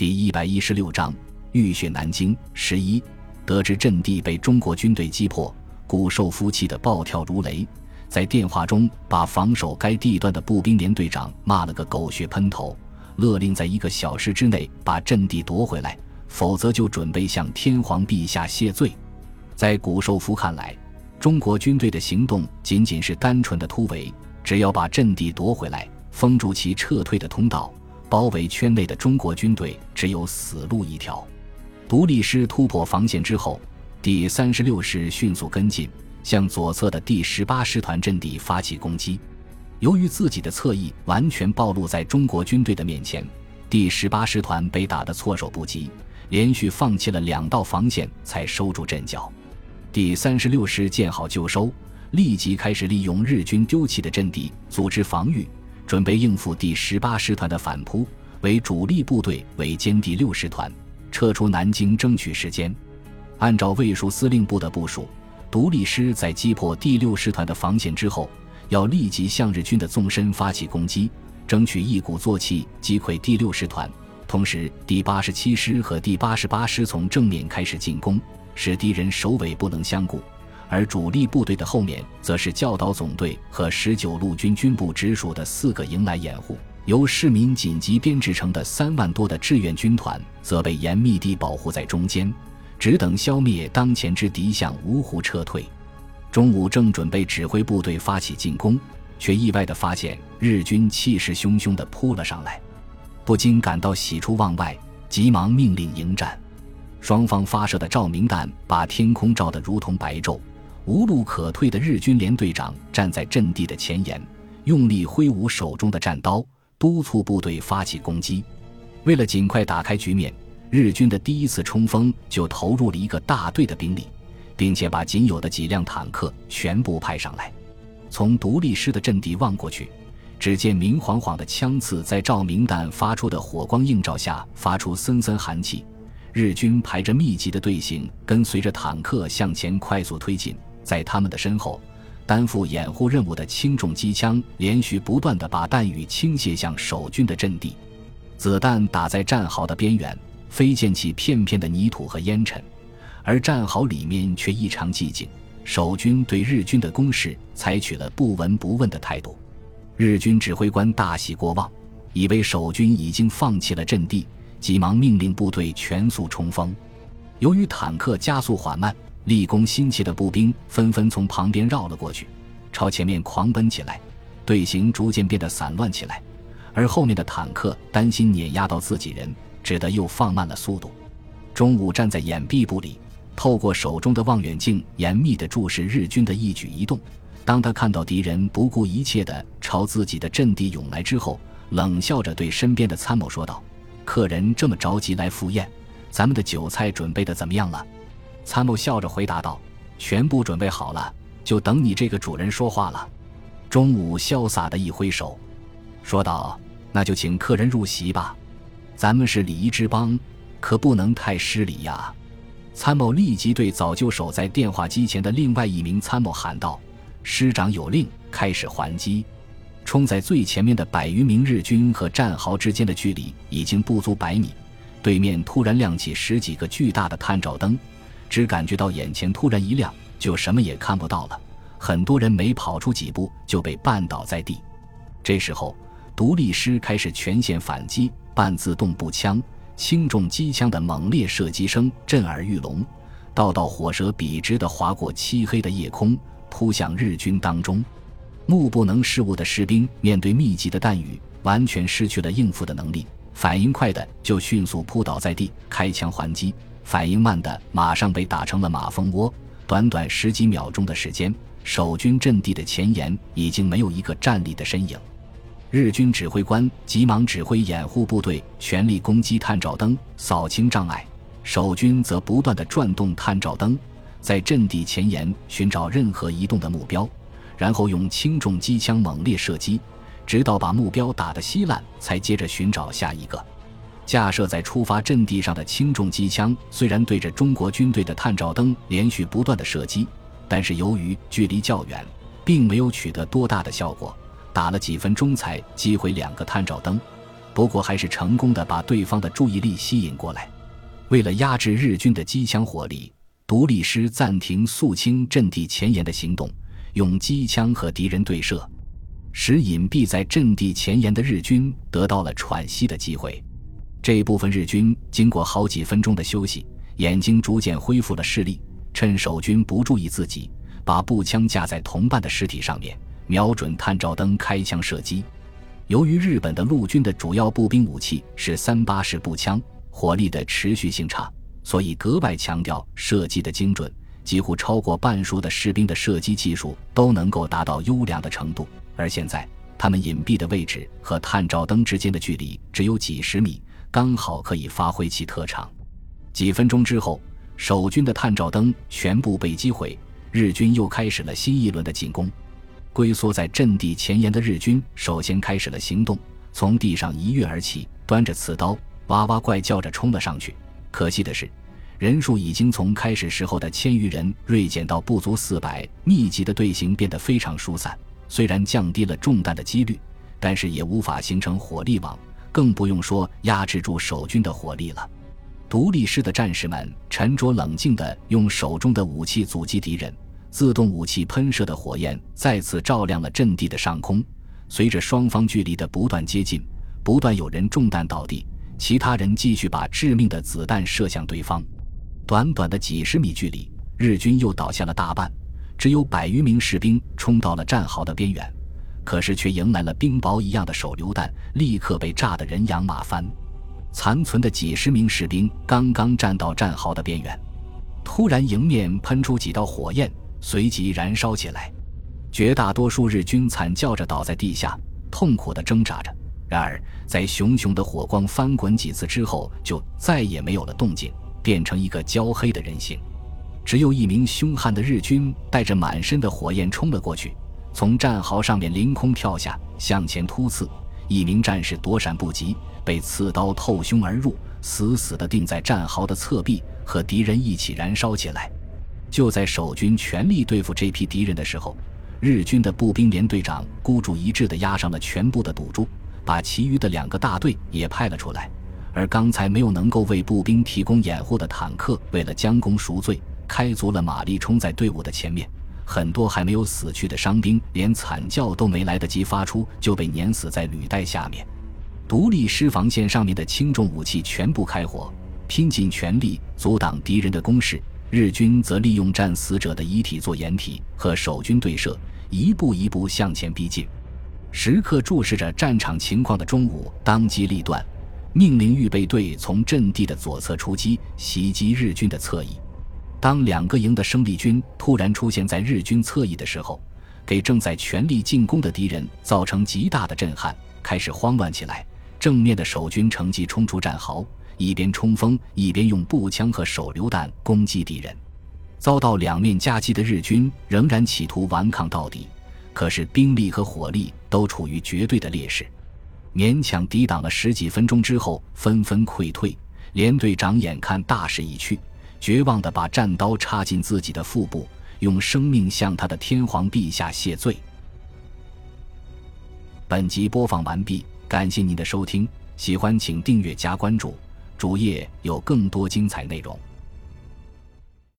第一百一十六章浴血南京。十一，得知阵地被中国军队击破，谷寿夫气得暴跳如雷，在电话中把防守该地段的步兵连队长骂了个狗血喷头，勒令在一个小时之内把阵地夺回来，否则就准备向天皇陛下谢罪。在谷寿夫看来，中国军队的行动仅仅是单纯的突围，只要把阵地夺回来，封住其撤退的通道。包围圈内的中国军队只有死路一条。独立师突破防线之后，第三十六师迅速跟进，向左侧的第十八师团阵地发起攻击。由于自己的侧翼完全暴露在中国军队的面前，第十八师团被打得措手不及，连续放弃了两道防线才收住阵脚。第三十六师见好就收，立即开始利用日军丢弃的阵地组织防御。准备应付第十八师团的反扑，为主力部队围歼第六师团，撤出南京争取时间。按照卫戍司令部的部署，独立师在击破第六师团的防线之后，要立即向日军的纵深发起攻击，争取一鼓作气击溃第六师团。同时，第八十七师和第八十八师从正面开始进攻，使敌人首尾不能相顾。而主力部队的后面，则是教导总队和十九路军军部直属的四个营来掩护。由市民紧急编制成的三万多的志愿军团，则被严密地保护在中间，只等消灭当前之敌，向芜湖撤退。中午正准备指挥部队发起进攻，却意外地发现日军气势汹汹地扑了上来，不禁感到喜出望外，急忙命令迎战。双方发射的照明弹把天空照得如同白昼。无路可退的日军连队长站在阵地的前沿，用力挥舞手中的战刀，督促部队发起攻击。为了尽快打开局面，日军的第一次冲锋就投入了一个大队的兵力，并且把仅有的几辆坦克全部派上来。从独立师的阵地望过去，只见明晃晃的枪刺在照明弹发出的火光映照下发出森森寒气。日军排着密集的队形，跟随着坦克向前快速推进。在他们的身后，担负掩护任务的轻重机枪连续不断地把弹雨倾泻向守军的阵地，子弹打在战壕的边缘，飞溅起片片的泥土和烟尘，而战壕里面却异常寂静。守军对日军的攻势采取了不闻不问的态度。日军指挥官大喜过望，以为守军已经放弃了阵地，急忙命令部队全速冲锋。由于坦克加速缓慢。立功心切的步兵纷纷从旁边绕了过去，朝前面狂奔起来，队形逐渐变得散乱起来。而后面的坦克担心碾压到自己人，只得又放慢了速度。中午站在掩蔽部里，透过手中的望远镜严密地注视日军的一举一动。当他看到敌人不顾一切地朝自己的阵地涌来之后，冷笑着对身边的参谋说道：“客人这么着急来赴宴，咱们的酒菜准备的怎么样了？”参谋笑着回答道：“全部准备好了，就等你这个主人说话了。”中午潇洒的一挥手，说道：“那就请客人入席吧，咱们是礼仪之邦，可不能太失礼呀。”参谋立即对早就守在电话机前的另外一名参谋喊道：“师长有令，开始还击！”冲在最前面的百余名日军和战壕之间的距离已经不足百米，对面突然亮起十几个巨大的探照灯。只感觉到眼前突然一亮，就什么也看不到了。很多人没跑出几步就被绊倒在地。这时候，独立师开始全线反击，半自动步枪、轻重机枪的猛烈射击声震耳欲聋，道道火舌笔直地划过漆黑的夜空，扑向日军当中。目不能视物的士兵面对密集的弹雨，完全失去了应付的能力。反应快的就迅速扑倒在地，开枪还击。反应慢的马上被打成了马蜂窝。短短十几秒钟的时间，守军阵地的前沿已经没有一个站立的身影。日军指挥官急忙指挥掩护部队全力攻击探照灯，扫清障碍；守军则不断的转动探照灯，在阵地前沿寻找任何移动的目标，然后用轻重机枪猛烈射击，直到把目标打得稀烂，才接着寻找下一个。架设在出发阵地上的轻重机枪虽然对着中国军队的探照灯连续不断的射击，但是由于距离较远，并没有取得多大的效果。打了几分钟才击毁两个探照灯，不过还是成功的把对方的注意力吸引过来。为了压制日军的机枪火力，独立师暂停肃清阵地前沿的行动，用机枪和敌人对射，使隐蔽在阵地前沿的日军得到了喘息的机会。这部分日军经过好几分钟的休息，眼睛逐渐恢复了视力，趁守军不注意自己，把步枪架在同伴的尸体上面，瞄准探照灯开枪射击。由于日本的陆军的主要步兵武器是三八式步枪。火力的持续性差，所以格外强调射击的精准。几乎超过半数的士兵的射击技术都能够达到优良的程度。而现在，他们隐蔽的位置和探照灯之间的距离只有几十米，刚好可以发挥其特长。几分钟之后，守军的探照灯全部被击毁，日军又开始了新一轮的进攻。龟缩在阵地前沿的日军首先开始了行动，从地上一跃而起，端着刺刀。哇哇怪叫着冲了上去，可惜的是，人数已经从开始时候的千余人锐减到不足四百，密集的队形变得非常疏散。虽然降低了中弹的几率，但是也无法形成火力网，更不用说压制住守军的火力了。独立师的战士们沉着冷静地用手中的武器阻击敌人，自动武器喷射的火焰再次照亮了阵地的上空。随着双方距离的不断接近，不断有人中弹倒地。其他人继续把致命的子弹射向对方，短短的几十米距离，日军又倒下了大半，只有百余名士兵冲到了战壕的边缘，可是却迎来了冰雹一样的手榴弹，立刻被炸得人仰马翻。残存的几十名士兵刚刚站到战壕的边缘，突然迎面喷出几道火焰，随即燃烧起来，绝大多数日军惨叫着倒在地下，痛苦地挣扎着。然而，在熊熊的火光翻滚几次之后，就再也没有了动静，变成一个焦黑的人形。只有一名凶悍的日军带着满身的火焰冲了过去，从战壕上面凌空跳下，向前突刺。一名战士躲闪不及，被刺刀透胸而入，死死地钉在战壕的侧壁，和敌人一起燃烧起来。就在守军全力对付这批敌人的时候，日军的步兵连队长孤注一掷地压上了全部的赌注。把其余的两个大队也派了出来，而刚才没有能够为步兵提供掩护的坦克，为了将功赎罪，开足了马力冲在队伍的前面。很多还没有死去的伤兵，连惨叫都没来得及发出，就被碾死在履带下面。独立师防线上面的轻重武器全部开火，拼尽全力阻挡敌人的攻势。日军则利用战死者的遗体做掩体，和守军对射，一步一步向前逼近。时刻注视着战场情况的中午，当机立断，命令预备队从阵地的左侧出击，袭击日军的侧翼。当两个营的生力军突然出现在日军侧翼的时候，给正在全力进攻的敌人造成极大的震撼，开始慌乱起来。正面的守军乘机冲出战壕，一边冲锋，一边用步枪和手榴弹攻击敌人。遭到两面夹击的日军仍然企图顽抗到底。可是兵力和火力都处于绝对的劣势，勉强抵挡了十几分钟之后，纷纷溃退。连队长眼看大势已去，绝望的把战刀插进自己的腹部，用生命向他的天皇陛下谢罪。本集播放完毕，感谢您的收听，喜欢请订阅加关注，主页有更多精彩内容。